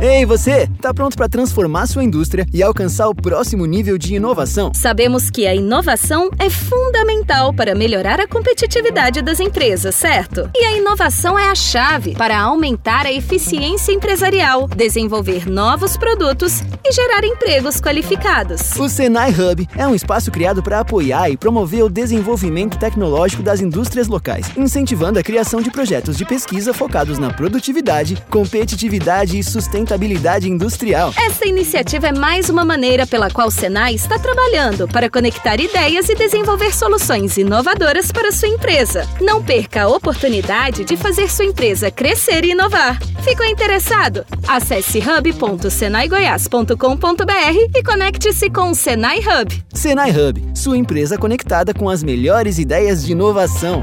Ei, você! Tá pronto para transformar sua indústria e alcançar o próximo nível de inovação? Sabemos que a inovação é fundamental para melhorar a competitividade das empresas, certo? E a inovação é a chave para aumentar a eficiência empresarial, desenvolver novos produtos e gerar empregos qualificados. O Senai Hub é um espaço criado para apoiar e promover o desenvolvimento tecnológico das indústrias locais, incentivando a criação de projetos de pesquisa focados na produtividade, competitividade e sustentabilidade industrial. Essa iniciativa é mais uma maneira pela qual o Senai está trabalhando para conectar ideias e desenvolver soluções inovadoras para sua empresa. Não perca a oportunidade de fazer sua empresa crescer e inovar. Ficou interessado? Acesse hub.senaigoias.com.br e conecte-se com o Senai Hub. Senai Hub, sua empresa conectada com as melhores ideias de inovação.